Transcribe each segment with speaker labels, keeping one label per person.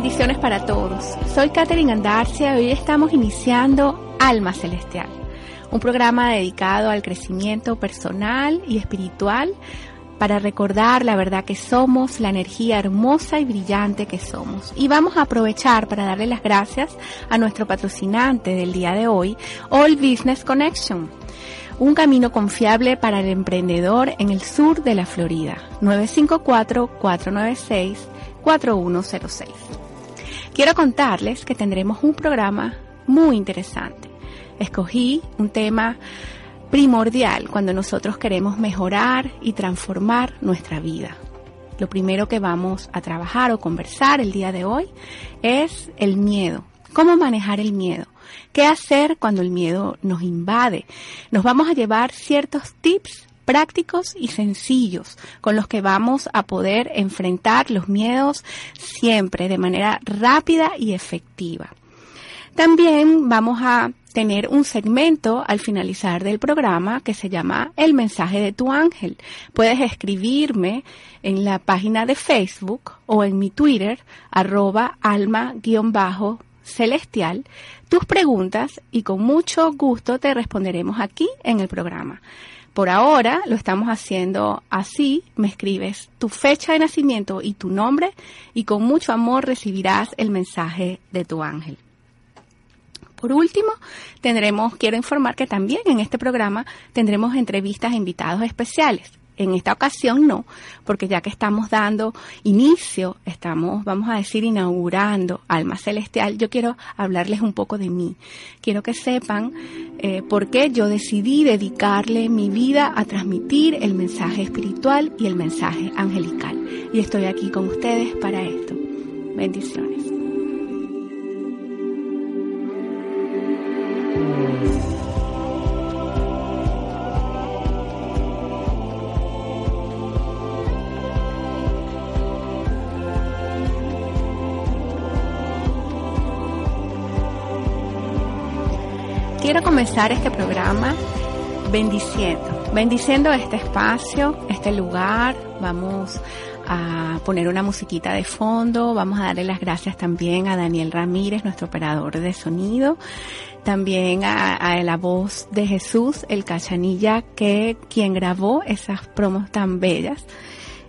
Speaker 1: Bendiciones para todos. Soy Katherine Andarcia y hoy estamos iniciando Alma Celestial, un programa dedicado al crecimiento personal y espiritual para recordar la verdad que somos, la energía hermosa y brillante que somos. Y vamos a aprovechar para darle las gracias a nuestro patrocinante del día de hoy, All Business Connection un camino confiable para el emprendedor en el sur de la Florida. 954-496-4106. Quiero contarles que tendremos un programa muy interesante. Escogí un tema primordial cuando nosotros queremos mejorar y transformar nuestra vida. Lo primero que vamos a trabajar o conversar el día de hoy es el miedo. ¿Cómo manejar el miedo? ¿Qué hacer cuando el miedo nos invade? Nos vamos a llevar ciertos tips prácticos y sencillos con los que vamos a poder enfrentar los miedos siempre de manera rápida y efectiva. También vamos a tener un segmento al finalizar del programa que se llama El mensaje de tu ángel. Puedes escribirme en la página de Facebook o en mi Twitter, arroba alma-celestial, tus preguntas y con mucho gusto te responderemos aquí en el programa. Por ahora lo estamos haciendo así, me escribes tu fecha de nacimiento y tu nombre y con mucho amor recibirás el mensaje de tu ángel. Por último, tendremos, quiero informar que también en este programa tendremos entrevistas a invitados especiales. En esta ocasión no, porque ya que estamos dando inicio, estamos, vamos a decir, inaugurando Alma Celestial, yo quiero hablarles un poco de mí. Quiero que sepan eh, por qué yo decidí dedicarle mi vida a transmitir el mensaje espiritual y el mensaje angelical. Y estoy aquí con ustedes para esto. Bendiciones. Comenzar este programa bendiciendo, bendiciendo este espacio, este lugar. Vamos a poner una musiquita de fondo. Vamos a darle las gracias también a Daniel Ramírez, nuestro operador de sonido. También a, a la voz de Jesús, el cachanilla, que quien grabó esas promos tan bellas.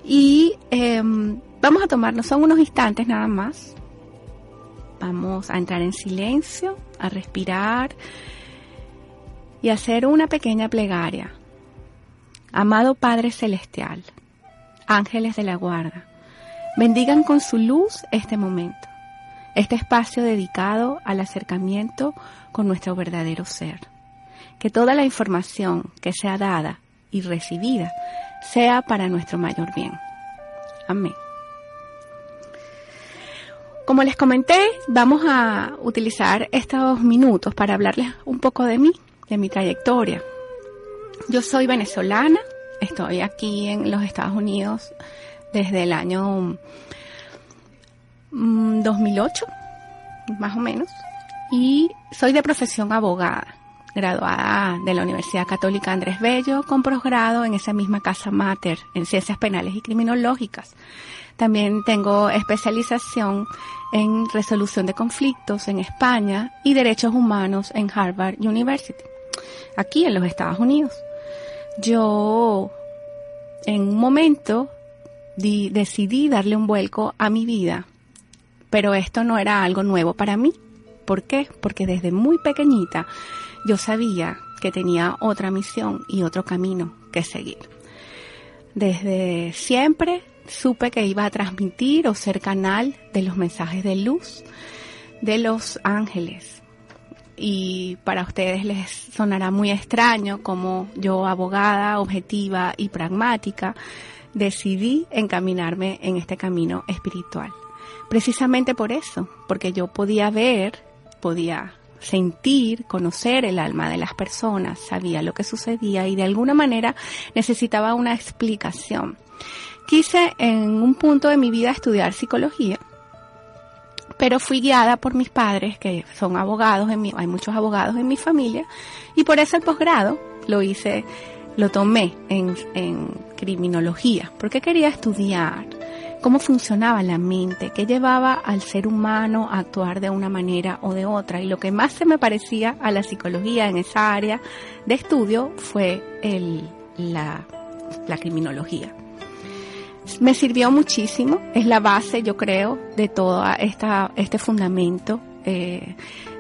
Speaker 1: Y eh, vamos a tomarnos, son unos instantes nada más. Vamos a entrar en silencio, a respirar y hacer una pequeña plegaria. Amado Padre Celestial, ángeles de la guarda, bendigan con su luz este momento, este espacio dedicado al acercamiento con nuestro verdadero ser. Que toda la información que sea dada y recibida sea para nuestro mayor bien. Amén. Como les comenté, vamos a utilizar estos minutos para hablarles un poco de mí, de mi trayectoria. Yo soy venezolana, estoy aquí en los Estados Unidos desde el año 2008, más o menos, y soy de profesión abogada, graduada de la Universidad Católica Andrés Bello, con posgrado en esa misma casa mater en ciencias penales y criminológicas. También tengo especialización en resolución de conflictos en España y derechos humanos en Harvard University, aquí en los Estados Unidos. Yo en un momento decidí darle un vuelco a mi vida, pero esto no era algo nuevo para mí. ¿Por qué? Porque desde muy pequeñita yo sabía que tenía otra misión y otro camino que seguir. Desde siempre supe que iba a transmitir o ser canal de los mensajes de luz de los ángeles. Y para ustedes les sonará muy extraño como yo, abogada, objetiva y pragmática, decidí encaminarme en este camino espiritual. Precisamente por eso, porque yo podía ver, podía sentir, conocer el alma de las personas, sabía lo que sucedía y de alguna manera necesitaba una explicación. Quise en un punto de mi vida estudiar psicología, pero fui guiada por mis padres, que son abogados, en mi, hay muchos abogados en mi familia, y por eso el posgrado lo hice, lo tomé en, en criminología, porque quería estudiar cómo funcionaba la mente, qué llevaba al ser humano a actuar de una manera o de otra. Y lo que más se me parecía a la psicología en esa área de estudio fue el, la, la criminología. Me sirvió muchísimo, es la base, yo creo, de todo este fundamento. Eh,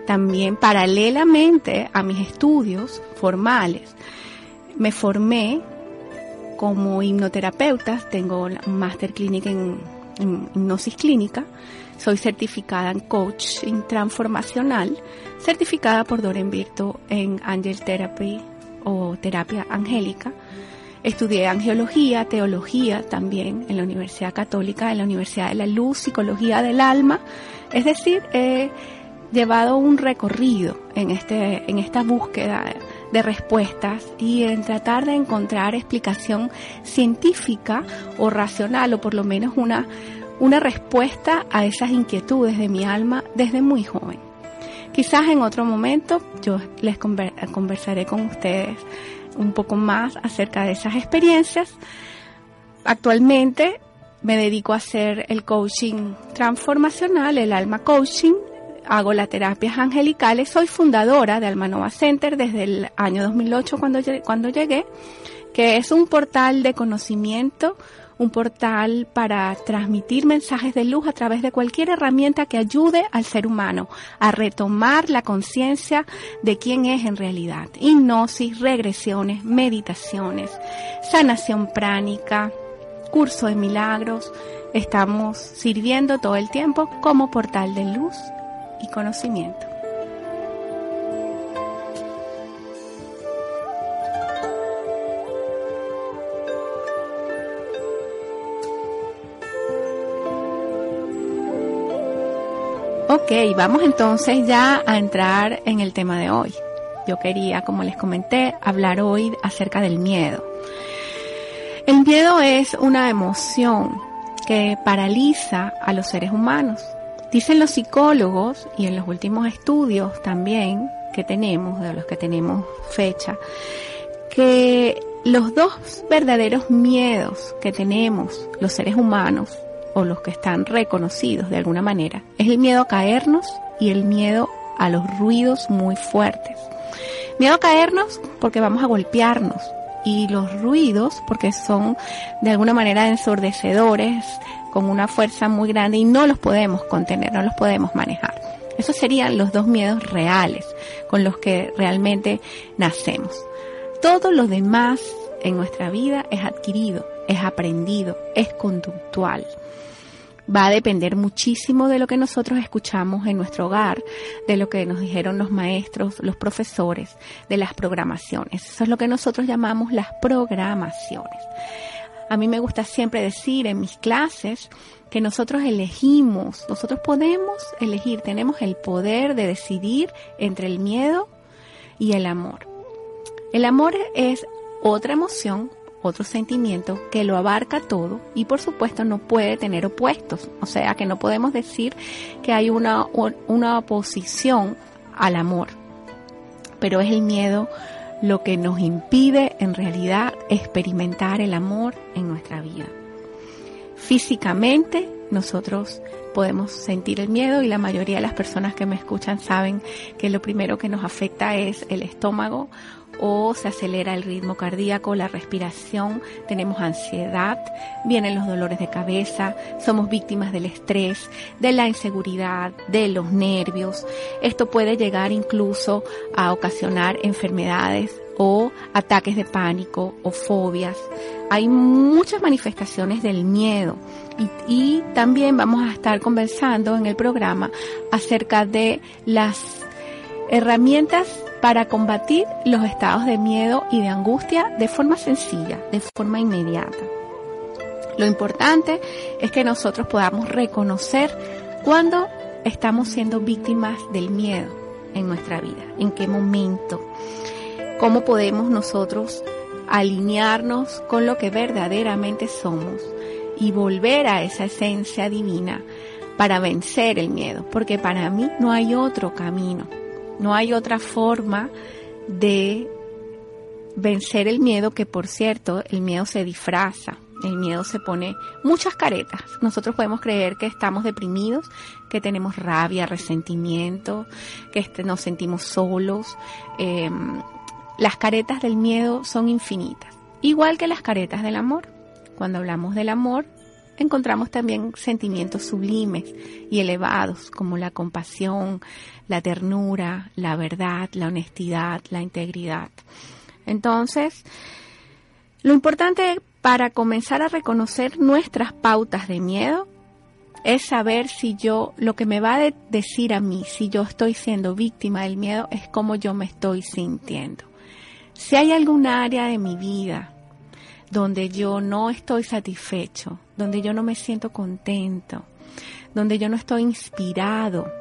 Speaker 1: también paralelamente a mis estudios formales, me formé como hipnoterapeuta, tengo un Master Clinic en, hipnosis clínica, soy certificada en coaching transformacional, certificada por Doren Virto en Angel Therapy o terapia angélica. Estudié angiología, teología también en la Universidad Católica, en la Universidad de la Luz, psicología del alma. Es decir, he llevado un recorrido en, este, en esta búsqueda de respuestas y en tratar de encontrar explicación científica o racional o por lo menos una, una respuesta a esas inquietudes de mi alma desde muy joven. Quizás en otro momento yo les conversaré con ustedes un poco más acerca de esas experiencias. Actualmente me dedico a hacer el coaching transformacional, el alma coaching, hago las terapias angelicales, soy fundadora de Almanova Center desde el año 2008 cuando, cuando llegué, que es un portal de conocimiento, un portal para transmitir mensajes de luz a través de cualquier herramienta que ayude al ser humano a retomar la conciencia de quién es en realidad. Hipnosis, regresiones, meditaciones, sanación pránica, curso de milagros. Estamos sirviendo todo el tiempo como portal de luz y conocimiento. Ok, vamos entonces ya a entrar en el tema de hoy. Yo quería, como les comenté, hablar hoy acerca del miedo. El miedo es una emoción que paraliza a los seres humanos Dicen los psicólogos y en los últimos estudios también que tenemos, de los que tenemos fecha, que los dos verdaderos miedos que tenemos los seres humanos o los que están reconocidos de alguna manera es el miedo a caernos y el miedo a los ruidos muy fuertes. Miedo a caernos porque vamos a golpearnos y los ruidos porque son de alguna manera ensordecedores, con una fuerza muy grande y no los podemos contener, no los podemos manejar. Esos serían los dos miedos reales con los que realmente nacemos. Todo lo demás en nuestra vida es adquirido, es aprendido, es conductual. Va a depender muchísimo de lo que nosotros escuchamos en nuestro hogar, de lo que nos dijeron los maestros, los profesores, de las programaciones. Eso es lo que nosotros llamamos las programaciones. A mí me gusta siempre decir en mis clases que nosotros elegimos, nosotros podemos elegir, tenemos el poder de decidir entre el miedo y el amor. El amor es otra emoción, otro sentimiento que lo abarca todo y por supuesto no puede tener opuestos. O sea que no podemos decir que hay una, una oposición al amor. Pero es el miedo lo que nos impide en realidad experimentar el amor en nuestra vida. Físicamente nosotros podemos sentir el miedo y la mayoría de las personas que me escuchan saben que lo primero que nos afecta es el estómago o se acelera el ritmo cardíaco, la respiración, tenemos ansiedad, vienen los dolores de cabeza, somos víctimas del estrés, de la inseguridad, de los nervios. Esto puede llegar incluso a ocasionar enfermedades o ataques de pánico o fobias hay muchas manifestaciones del miedo y, también vamos a estar conversando en el programa acerca de las herramientas para combatir los estados de miedo y de angustia de forma sencilla, de forma inmediata. Lo importante es que nosotros podamos reconocer cuando estamos siendo víctimas del miedo en nuestra vida, en qué momento, cómo podemos nosotros alinearnos con lo que verdaderamente somos y volver a esa esencia divina para vencer el miedo, porque para mí no hay otro camino, no hay otra forma de vencer el miedo que por cierto el miedo se disfraza, el miedo se pone muchas caretas. Nosotros podemos creer que estamos deprimidos, que tenemos rabia, resentimiento, que este, nos sentimos solos. Eh, las caretas del miedo son infinitas, igual que las caretas del amor. Cuando hablamos del amor, encontramos también sentimientos sublimes y elevados como la compasión, la ternura, la verdad, la honestidad, la integridad. Entonces, lo importante para comenzar a reconocer nuestras pautas de miedo es saber si yo, lo que me va a decir a mí, si yo estoy siendo víctima del miedo, es cómo yo me estoy sintiendo. Si hay algún área de mi vida donde yo no estoy satisfecho, donde yo no me siento contento, donde yo no estoy inspirado,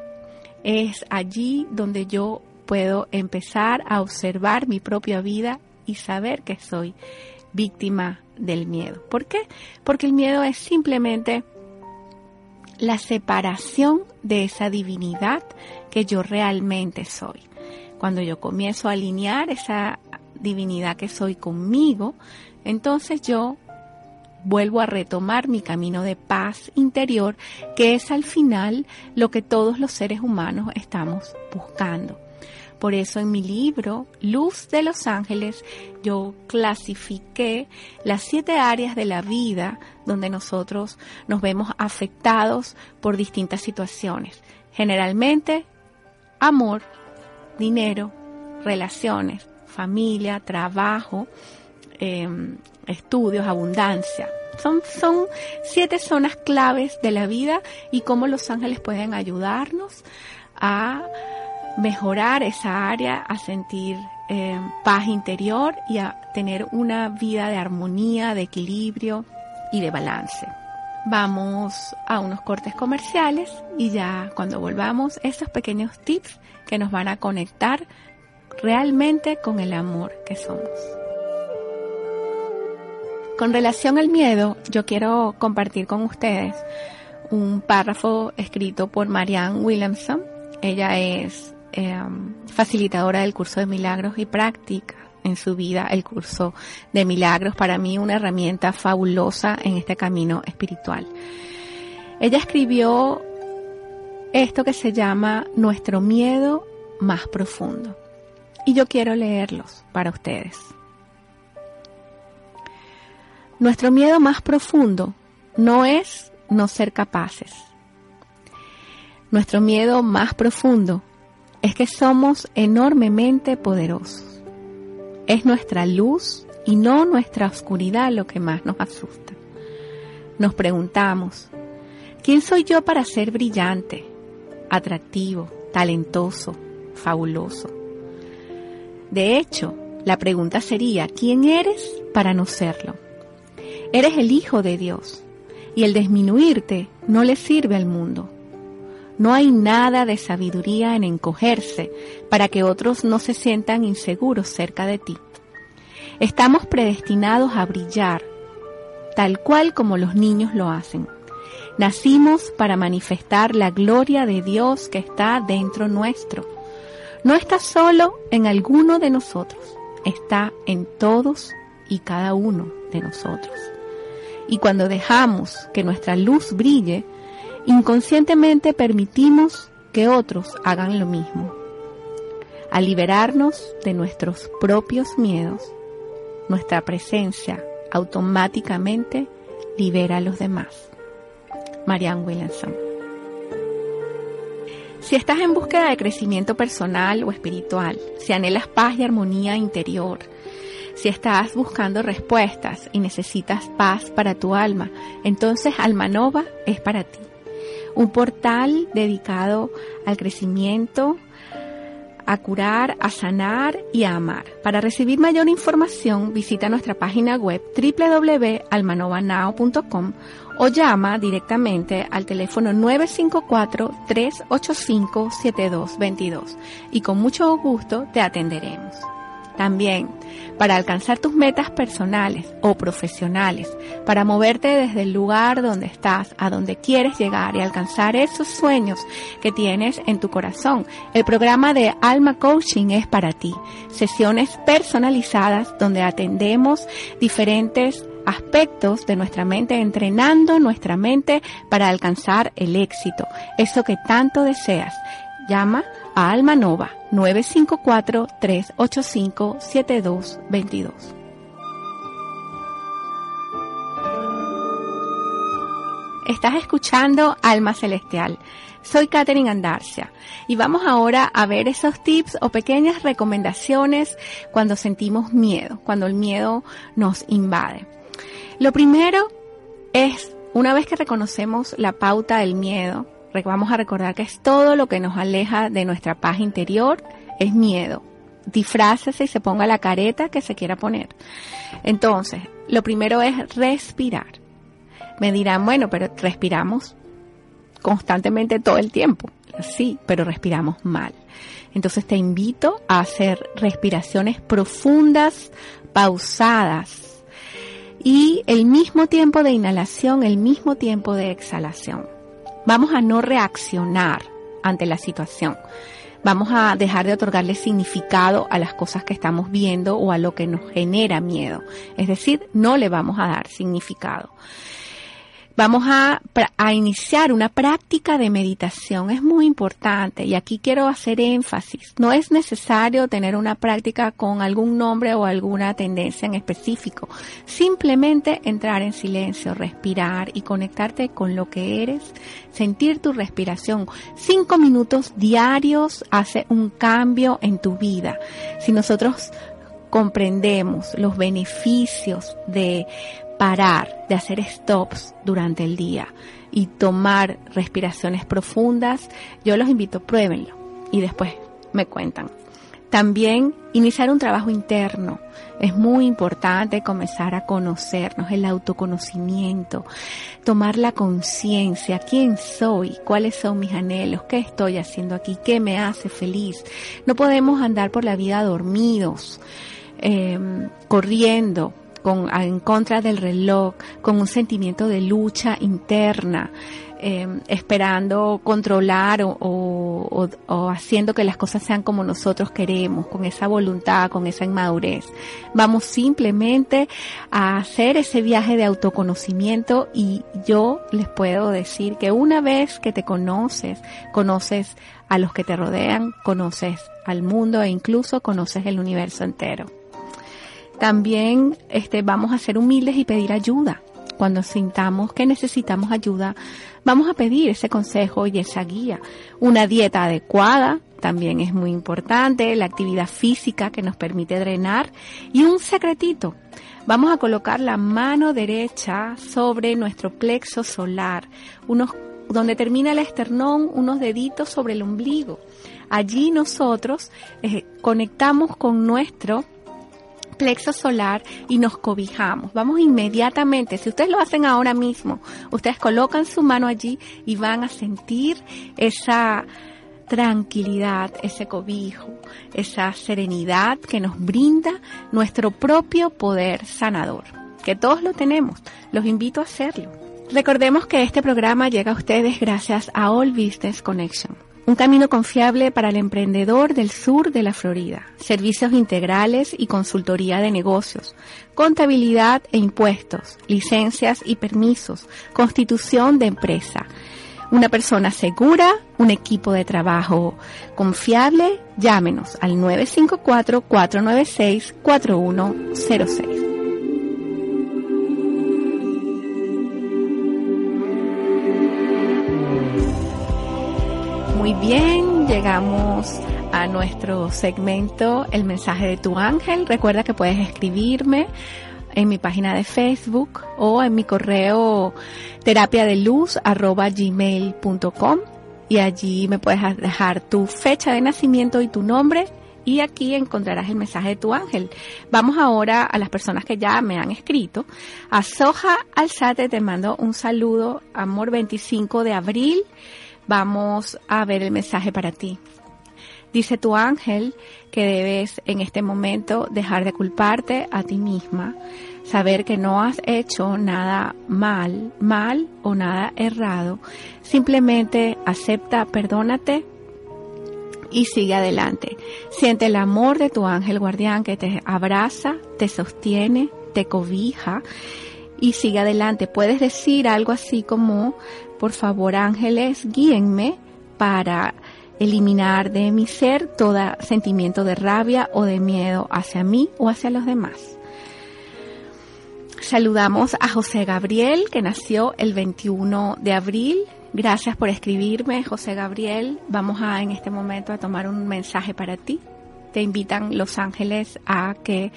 Speaker 1: es allí donde yo puedo empezar a observar mi propia vida y saber que soy víctima del miedo. ¿Por qué? Porque el miedo es simplemente la separación de esa divinidad que yo realmente soy. Cuando yo comienzo a alinear esa divinidad que soy conmigo, entonces yo vuelvo a retomar mi camino de paz interior, que es al final lo que todos los seres humanos estamos buscando. Por eso en mi libro, Luz de los Ángeles, yo clasifiqué las siete áreas de la vida donde nosotros nos vemos afectados por distintas situaciones. Generalmente, amor, dinero, relaciones, familia, trabajo, em, estudios, abundancia. Son, son siete zonas claves de la vida y cómo los ángeles pueden ayudarnos a mejorar esa área, a sentir em, paz interior y a tener una vida de armonía, de equilibrio y de balance. Vamos a unos cortes comerciales y ya cuando volvamos, esos pequeños tips que nos van a conectar realmente con el amor que somos. Con relación al miedo, yo quiero compartir con ustedes un párrafo escrito por Marianne Williamson. Ella es em, facilitadora del curso de milagros y práctica en su vida el curso de milagros, para mí una herramienta fabulosa en este camino espiritual. Ella escribió esto que se llama Nuestro miedo más profundo y yo quiero leerlos para ustedes. Nuestro miedo más profundo no es no ser capaces. Nuestro miedo más profundo es que somos enormemente poderosos. Es nuestra luz y no nuestra oscuridad lo que más nos asusta. Nos preguntamos, ¿quién soy yo para ser brillante, atractivo, talentoso, fabuloso? De hecho, la pregunta sería, ¿quién eres para no serlo? Eres el Hijo de Dios y el disminuirte no le sirve al mundo. No hay nada de sabiduría en encogerse para que otros no se sientan inseguros cerca de ti. Estamos predestinados a brillar, tal cual como los niños lo hacen. Nacimos para manifestar la gloria de Dios que está dentro nuestro no está solo en alguno de nosotros, está en todos y cada uno de nosotros. Y cuando dejamos que nuestra luz brille, inconscientemente permitimos que otros hagan lo mismo. Al liberarnos de nuestros propios miedos, nuestra presencia automáticamente libera a los demás. Marianne Williamson. Si estás en búsqueda de crecimiento personal o espiritual, si anhelas paz y armonía interior, Si estás buscando respuestas y necesitas paz para tu alma, entonces Almanova es para ti. Un portal dedicado al crecimiento, a curar, a sanar y a amar. Para recibir mayor información, visita nuestra página web www.almanovanao.com o llama directamente al teléfono 954-385-7222 y con mucho gusto te atenderemos. También, para alcanzar tus metas personales o profesionales, para moverte desde el lugar donde estás a donde quieres llegar y alcanzar esos sueños que tienes en tu corazón, el programa de Alma Coaching es para ti. Sesiones personalizadas donde atendemos diferentes aspectos de nuestra mente, entrenando nuestra mente para alcanzar el éxito, eso que tanto deseas. Llama a Alma Nova 954-385-7222. Estás escuchando Alma Celestial. Soy Katherine Andarcia y vamos ahora a ver esos tips o pequeñas recomendaciones cuando sentimos miedo, cuando el miedo nos invade. Lo primero es, una vez que reconocemos la pauta del miedo, vamos a recordar que es todo lo que nos aleja de nuestra paz interior, es miedo. Disfrácese y se ponga la careta que se quiera poner. Entonces, lo primero es respirar. Me dirán, bueno, pero respiramos constantemente todo el tiempo. Sí, pero respiramos mal. Entonces te invito a hacer respiraciones profundas, pausadas y el mismo tiempo de inhalación, el mismo tiempo de exhalación. Vamos a no reaccionar ante la situación. Vamos a dejar de otorgarle significado a las cosas que estamos viendo o a lo que nos genera miedo. Es decir, no le vamos a dar significado vamos a, a, iniciar una práctica de meditación. Es muy importante y aquí quiero hacer énfasis. No es necesario tener una práctica con algún nombre o alguna tendencia en específico. Simplemente entrar en silencio, respirar y conectarte con lo que eres, sentir tu respiración. Cinco minutos diarios hace un cambio en tu vida. Si nosotros comprendemos los beneficios de parar, de hacer stops durante el día y tomar respiraciones profundas, yo los invito, pruébenlo y después me cuentan. También iniciar un trabajo interno. Es muy importante comenzar a conocernos, el autoconocimiento, tomar la conciencia, quién soy, cuáles son mis anhelos, qué estoy haciendo aquí, qué me hace feliz. No podemos andar por la vida dormidos, eh, corriendo, en contra del reloj, con un sentimiento de lucha interna, em, esperando controlar o, haciendo que las cosas sean como nosotros queremos, con esa voluntad, con esa inmadurez. Vamos simplemente a hacer ese viaje de autoconocimiento y yo les puedo decir que una vez que te conoces, conoces a los que te rodean, conoces al mundo e incluso conoces el universo entero. También este, vamos a ser humildes y pedir ayuda. Cuando sintamos que necesitamos ayuda, vamos a pedir ese consejo y esa guía. Una dieta adecuada también es muy importante, la actividad física que nos permite drenar y un secretito. Vamos a colocar la mano derecha sobre nuestro plexo solar, unos, donde termina el esternón, unos deditos sobre el ombligo. Allí nosotros eh, conectamos con nuestro plexo solar y nos cobijamos. Vamos inmediatamente, si ustedes lo hacen ahora mismo, ustedes colocan su mano allí y van a sentir esa tranquilidad, ese cobijo, esa serenidad que nos brinda nuestro propio poder sanador, que todos lo tenemos. Los invito a hacerlo. Recordemos que este programa llega a ustedes gracias a All Business Connection un camino confiable para el emprendedor del sur de la Florida. Servicios integrales y consultoría de negocios, contabilidad e impuestos, licencias y permisos, constitución de empresa. Una persona segura, un equipo de trabajo confiable, llámenos al 954-496-4106. Bien, llegamos a nuestro segmento El mensaje de tu ángel. Recuerda que puedes escribirme en mi página de Facebook o en mi correo terapia de luz gmail.com y allí me puedes dejar tu fecha de nacimiento y tu nombre y aquí encontrarás el mensaje de tu ángel. Vamos ahora a las personas que ya me han escrito. A Soja Alzate te mando un saludo, amor 25 de abril. Vamos a ver el mensaje para ti. Dice tu ángel que debes en este momento dejar de culparte a ti misma, saber que no has hecho nada mal, mal o nada errado. Simplemente acepta, perdónate y sigue adelante. Siente el amor de tu ángel guardián que te abraza, te sostiene, te cobija y sigue adelante. Puedes decir algo así como, por favor ángeles, guíenme para eliminar de mi ser todo sentimiento de rabia o de miedo hacia mí o hacia los demás. Saludamos a José Gabriel, que nació el 21 de abril Gracias por escribirme, José Gabriel. Vamos a en este momento a tomar un mensaje para ti. Te invitan los ángeles a que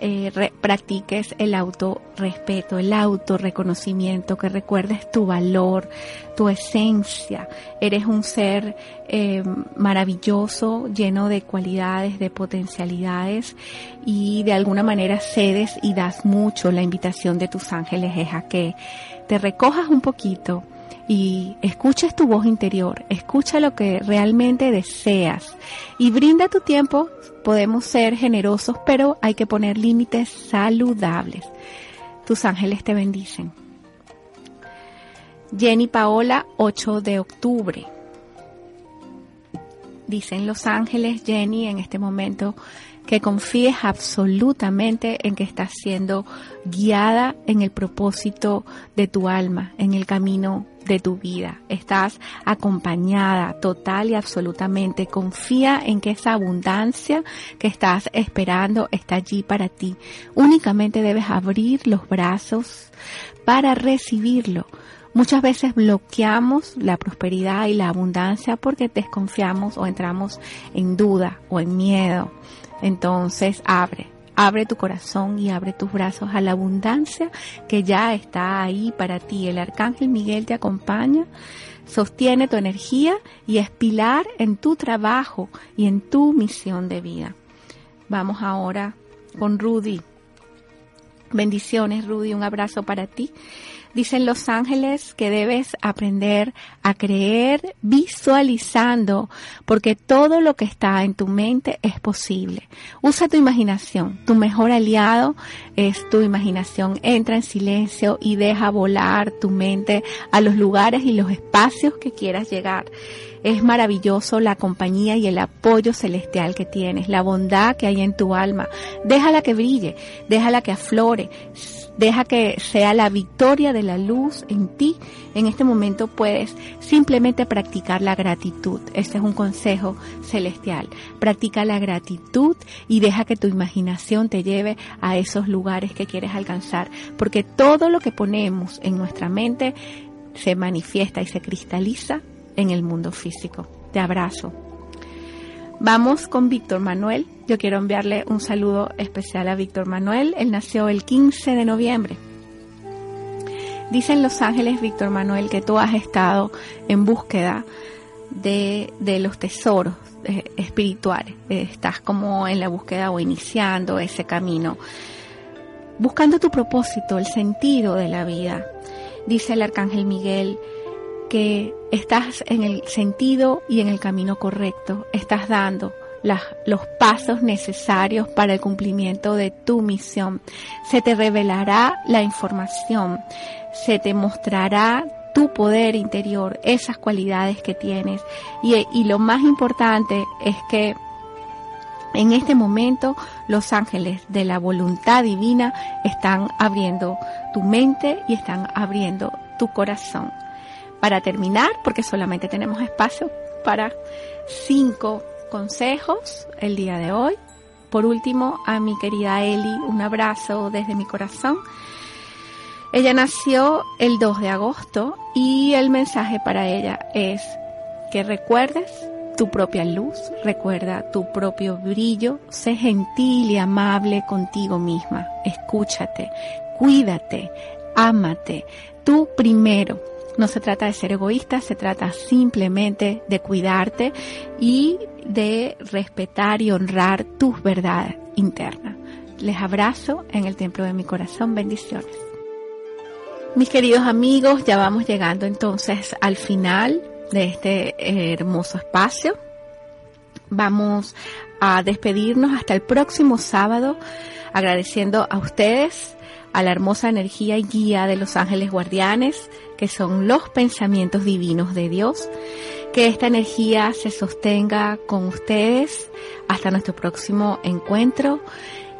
Speaker 1: eh, practiques el autorrespeto, el autorreconocimiento, que recuerdes tu valor, tu esencia. Eres un ser eh, maravilloso, lleno de cualidades, de potencialidades y de alguna manera cedes y das mucho. La invitación de tus ángeles es a que te recojas un poquito y escuches tu voz interior, escucha lo que realmente deseas y brinda tu tiempo. Podemos ser generosos, pero hay que poner límites saludables. Tus ángeles te bendicen. Jenny Paola, 8 de octubre. Dicen los ángeles, Jenny, en este momento que confíes absolutamente en que estás siendo guiada en el propósito de tu alma, en el camino de tu vida. Estás acompañada total y absolutamente. Confía en que esa abundancia que estás esperando está allí para ti. Únicamente debes abrir los brazos para recibirlo. Muchas veces bloqueamos la prosperidad y la abundancia porque desconfiamos o entramos en duda o en miedo. Entonces abre, abre tu corazón y abre tus brazos a la abundancia que ya está ahí para ti. El arcángel Miguel te acompaña, sostiene tu energía y es pilar en tu trabajo y en tu misión de vida. Vamos ahora con Rudy. Bendiciones, Rudy. Un abrazo para ti. Dicen los ángeles que debes aprender a creer visualizando, porque todo lo que está en tu mente es posible. Usa tu imaginación. Tu mejor aliado es tu imaginación. Entra en silencio y deja volar tu mente a los lugares y los espacios que quieras llegar. Es maravilloso la compañía y el apoyo celestial que tienes, la bondad que hay en tu alma. Déjala que brille, déjala que aflore Deja que sea la victoria de la luz en ti. En este momento puedes simplemente practicar la gratitud. Este es un consejo celestial. Practica la gratitud y deja que tu imaginación te lleve a esos lugares que quieres alcanzar. Porque todo lo que ponemos en nuestra mente se manifiesta y se cristaliza en el mundo físico. Te abrazo. Vamos con Víctor Manuel. Yo quiero enviarle un saludo especial a Víctor Manuel. Él nació el 15 de noviembre. Dicen los ángeles, Víctor Manuel, que tú has estado en búsqueda de, los tesoros eh, espirituales. Eh, estás como en la búsqueda o iniciando ese camino. Buscando tu propósito, el sentido de la vida. Dice el arcángel Miguel, que estás en el sentido y en el camino correcto, estás dando los pasos necesarios para el cumplimiento de tu misión. Se te revelará la información, se te mostrará tu poder interior, esas cualidades que tienes. Y, y lo más importante es que en este momento los ángeles de la voluntad divina están abriendo tu mente y están abriendo tu corazón para terminar, porque solamente tenemos espacio para cinco consejos el día de hoy. Por último, a mi querida Eli, un abrazo desde mi corazón. Ella nació el 2 de agosto y el mensaje para ella es que recuerdes tu propia luz, recuerda tu propio brillo, sé gentil y amable contigo misma, escúchate, cuídate, ámate, tú primero. No se trata de ser egoísta, se trata simplemente de cuidarte y de respetar y honrar tus verdades internas. Les abrazo en el templo de mi corazón. Bendiciones. Mis queridos amigos, ya vamos llegando entonces al final de este hermoso espacio. Vamos a despedirnos hasta el próximo sábado, agradeciendo a ustedes, a la hermosa energía y guía de los ángeles guardianes, que son los pensamientos divinos de Dios. Que esta energía se sostenga con ustedes hasta nuestro próximo encuentro.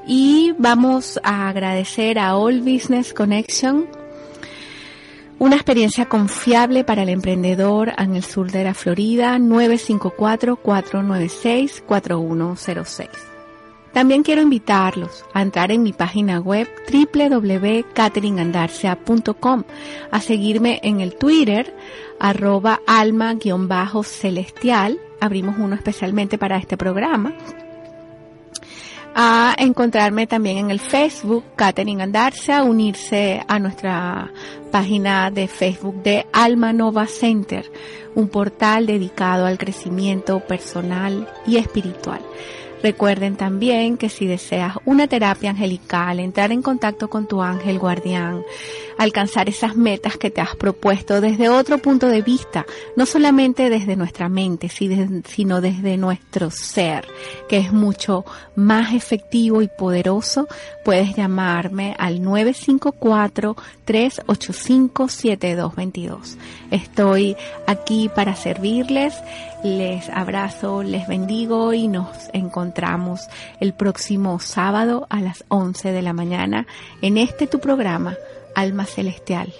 Speaker 1: Y vamos a agradecer a All Business Connection una experiencia confiable para el emprendedor en el sur de la Florida, 954-496-4106. También quiero invitarlos a entrar en mi página web www.cateringandárcea.com, a seguirme en el Twitter, arroba alma-celestial, abrimos uno especialmente para este programa, a encontrarme también en el Facebook, Catherine Andarse, a unirse a nuestra página de Facebook de Alma Nova Center, un portal dedicado al crecimiento personal y espiritual. Recuerden también que si deseas una terapia angelical, entrar en contacto con tu ángel guardián, alcanzar esas metas que te has propuesto desde otro punto de vista, no solamente desde nuestra mente, sino desde nuestro ser, que es mucho más efectivo y poderoso, puedes llamarme al 954-385-7222. Estoy aquí para servirles les abrazo, les bendigo y nos encontramos el próximo sábado a las 11 de la mañana en este tu programa, Alma Celestial.